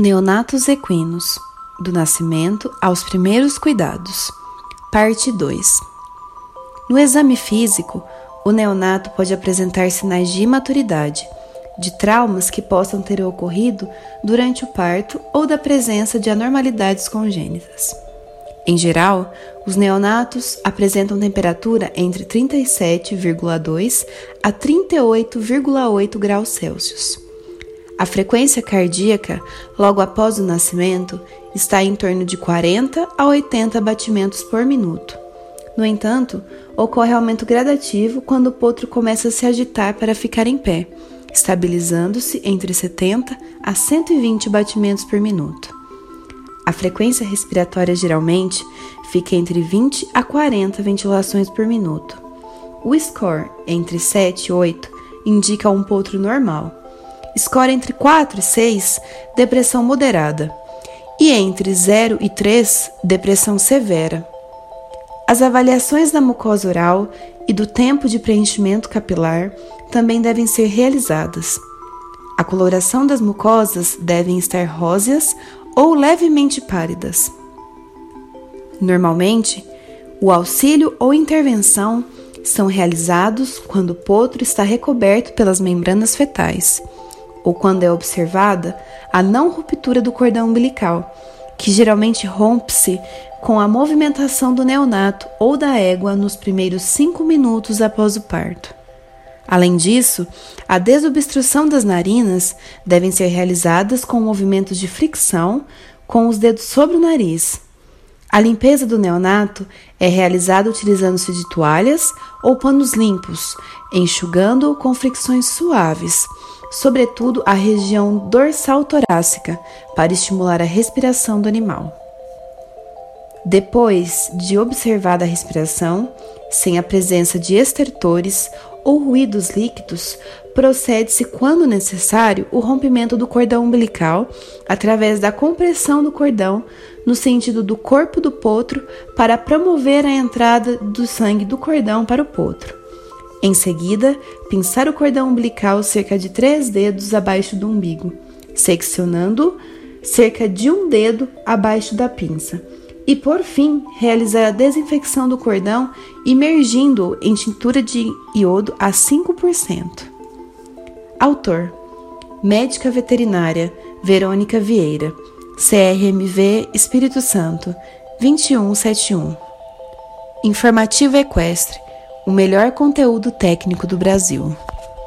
Neonatos equinos, do nascimento aos primeiros cuidados. Parte 2. No exame físico, o neonato pode apresentar sinais de imaturidade, de traumas que possam ter ocorrido durante o parto ou da presença de anormalidades congênitas. Em geral, os neonatos apresentam temperatura entre 37,2 a 38,8 graus Celsius. A frequência cardíaca, logo após o nascimento, está em torno de 40 a 80 batimentos por minuto. No entanto, ocorre aumento gradativo quando o potro começa a se agitar para ficar em pé, estabilizando-se entre 70 a 120 batimentos por minuto. A frequência respiratória geralmente fica entre 20 a 40 ventilações por minuto. O score entre 7 e 8 indica um potro normal Score entre 4 e 6, depressão moderada. E entre 0 e 3, depressão severa. As avaliações da mucosa oral e do tempo de preenchimento capilar também devem ser realizadas. A coloração das mucosas devem estar róseas ou levemente pálidas. Normalmente, o auxílio ou intervenção são realizados quando o potro está recoberto pelas membranas fetais ou quando é observada a não ruptura do cordão umbilical, que geralmente rompe-se com a movimentação do neonato ou da égua nos primeiros cinco minutos após o parto. Além disso, a desobstrução das narinas devem ser realizadas com movimentos de fricção com os dedos sobre o nariz. A limpeza do neonato é realizada utilizando-se de toalhas ou panos limpos, enxugando-o com fricções suaves sobretudo a região dorsal torácica, para estimular a respiração do animal. Depois de observada a respiração, sem a presença de estertores ou ruídos líquidos, procede-se, quando necessário, o rompimento do cordão umbilical através da compressão do cordão no sentido do corpo do potro para promover a entrada do sangue do cordão para o potro. Em seguida, pinçar o cordão umbilical cerca de três dedos abaixo do umbigo, seccionando cerca de um dedo abaixo da pinça. E por fim, realizar a desinfecção do cordão imergindo-o em tintura de iodo a 5%. Autor: Médica veterinária Verônica Vieira, CRMV Espírito Santo, 2171. Informativo Equestre o melhor conteúdo técnico do Brasil.